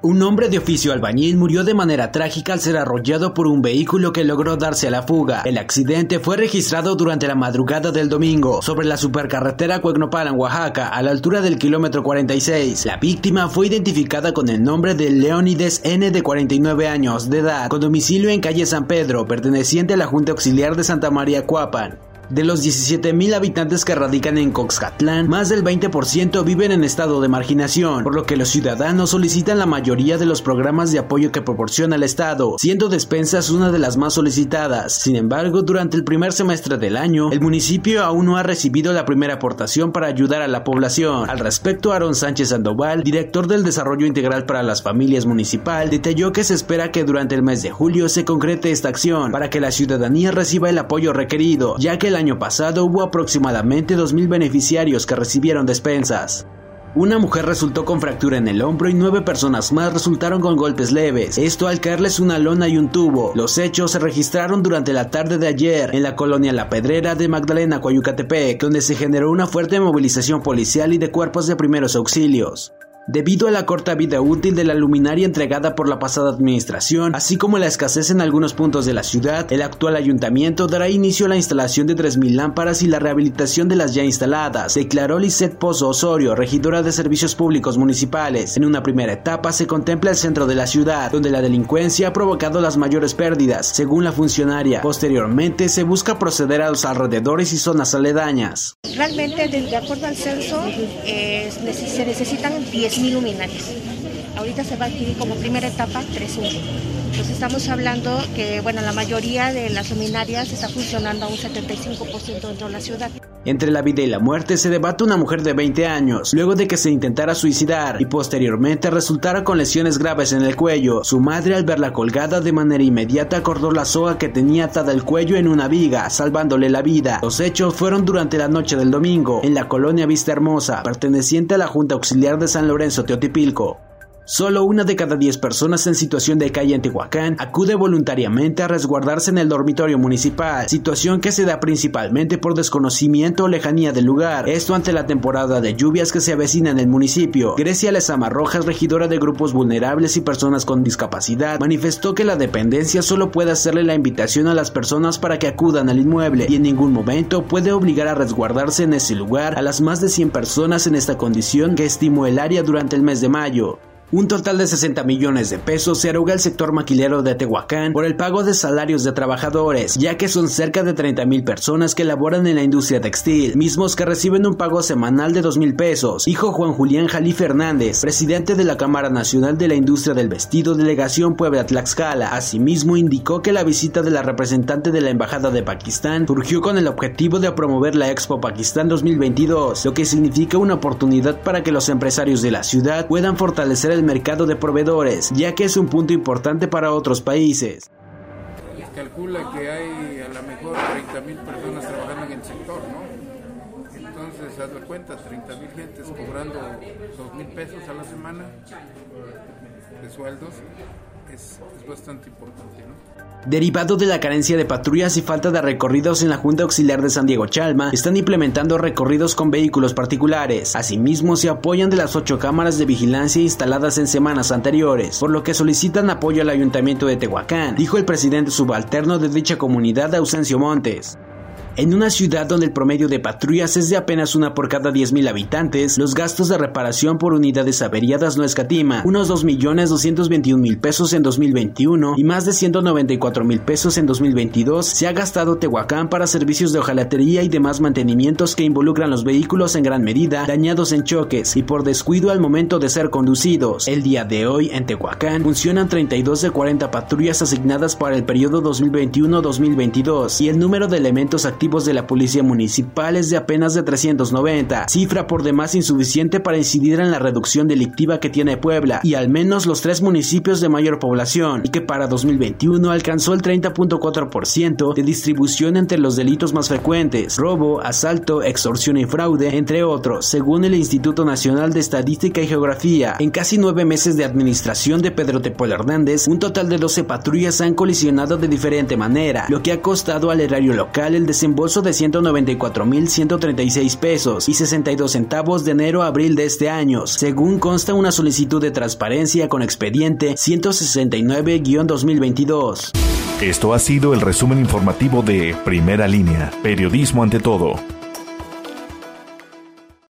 Un hombre de oficio albañil murió de manera trágica al ser arrollado por un vehículo que logró darse a la fuga. El accidente fue registrado durante la madrugada del domingo sobre la supercarretera Cuegnopalan, Oaxaca, a la altura del kilómetro 46. La víctima fue identificada con el nombre de Leónides N de 49 años de edad, con domicilio en calle San Pedro, perteneciente a la Junta Auxiliar de Santa María Cuapan. De los 17.000 habitantes que radican en Coxcatlán, más del 20% viven en estado de marginación, por lo que los ciudadanos solicitan la mayoría de los programas de apoyo que proporciona el Estado, siendo despensas una de las más solicitadas. Sin embargo, durante el primer semestre del año, el municipio aún no ha recibido la primera aportación para ayudar a la población. Al respecto, Aaron Sánchez Sandoval, director del Desarrollo Integral para las Familias Municipal, detalló que se espera que durante el mes de julio se concrete esta acción para que la ciudadanía reciba el apoyo requerido, ya que la año pasado hubo aproximadamente 2.000 beneficiarios que recibieron despensas. Una mujer resultó con fractura en el hombro y nueve personas más resultaron con golpes leves, esto al caerles una lona y un tubo. Los hechos se registraron durante la tarde de ayer en la colonia La Pedrera de Magdalena, Coyucatepec, donde se generó una fuerte movilización policial y de cuerpos de primeros auxilios. Debido a la corta vida útil de la luminaria entregada por la pasada administración, así como la escasez en algunos puntos de la ciudad, el actual ayuntamiento dará inicio a la instalación de 3.000 lámparas y la rehabilitación de las ya instaladas, declaró Lisette Pozo Osorio, regidora de Servicios Públicos Municipales. En una primera etapa se contempla el centro de la ciudad, donde la delincuencia ha provocado las mayores pérdidas, según la funcionaria. Posteriormente se busca proceder a los alrededores y zonas aledañas. Realmente, de acuerdo al censo, eh, se necesitan 10 mil luminarias. Ahorita se va a adquirir como primera etapa 3.1. Entonces estamos hablando que bueno, la mayoría de las luminarias está funcionando a un 75% dentro de la ciudad. Entre la vida y la muerte se debate una mujer de 20 años, luego de que se intentara suicidar y posteriormente resultara con lesiones graves en el cuello. Su madre al verla colgada de manera inmediata acordó la soga que tenía atada el cuello en una viga, salvándole la vida. Los hechos fueron durante la noche del domingo, en la colonia Vista Hermosa, perteneciente a la Junta Auxiliar de San Lorenzo Teotipilco. Solo una de cada diez personas en situación de calle en Tehuacán acude voluntariamente a resguardarse en el dormitorio municipal, situación que se da principalmente por desconocimiento o lejanía del lugar, esto ante la temporada de lluvias que se avecina en el municipio. Grecia Lezama Rojas, regidora de grupos vulnerables y personas con discapacidad, manifestó que la dependencia solo puede hacerle la invitación a las personas para que acudan al inmueble y en ningún momento puede obligar a resguardarse en ese lugar a las más de 100 personas en esta condición que estimó el área durante el mes de mayo. Un total de 60 millones de pesos se eroga el sector maquilero de Tehuacán por el pago de salarios de trabajadores, ya que son cerca de 30 mil personas que laboran en la industria textil, mismos que reciben un pago semanal de 2 mil pesos. Hijo Juan Julián Jalí Fernández, presidente de la Cámara Nacional de la Industria del Vestido, delegación Puebla Tlaxcala, asimismo indicó que la visita de la representante de la Embajada de Pakistán surgió con el objetivo de promover la Expo Pakistán 2022, lo que significa una oportunidad para que los empresarios de la ciudad puedan fortalecer el el mercado de proveedores, ya que es un punto importante para otros países. Se calcula que hay a lo mejor 30 mil personas trabajando en el sector, ¿no? Entonces, haz de cuenta, 30 mil gentes cobrando 2 mil pesos a la semana de sueldos es, bastante importante. ¿no? Derivado de la carencia de patrullas y falta de recorridos en la Junta Auxiliar de San Diego Chalma, están implementando recorridos con vehículos particulares. Asimismo, se apoyan de las ocho cámaras de vigilancia instaladas en semanas anteriores, por lo que solicitan apoyo al Ayuntamiento de Tehuacán, dijo el presidente subalterno de dicha comunidad, Ausencio Montes. En una ciudad donde el promedio de patrullas es de apenas una por cada 10.000 habitantes, los gastos de reparación por unidades averiadas no escatima, unos 2.221.000 pesos en 2021 y más de 194.000 pesos en 2022 se ha gastado Tehuacán para servicios de hojalatería y demás mantenimientos que involucran los vehículos en gran medida dañados en choques y por descuido al momento de ser conducidos. El día de hoy en Tehuacán funcionan 32 de 40 patrullas asignadas para el periodo 2021-2022 y el número de elementos activos de la policía municipal es de apenas de 390, cifra por demás insuficiente para incidir en la reducción delictiva que tiene Puebla y al menos los tres municipios de mayor población, y que para 2021 alcanzó el 30.4% de distribución entre los delitos más frecuentes, robo, asalto, extorsión y fraude, entre otros, según el Instituto Nacional de Estadística y Geografía. En casi nueve meses de administración de Pedro Tepol Hernández, un total de 12 patrullas han colisionado de diferente manera, lo que ha costado al erario local el desembolso reembolso de 194.136 pesos y 62 centavos de enero a abril de este año, según consta una solicitud de transparencia con expediente 169-2022. Esto ha sido el resumen informativo de Primera Línea, Periodismo ante todo.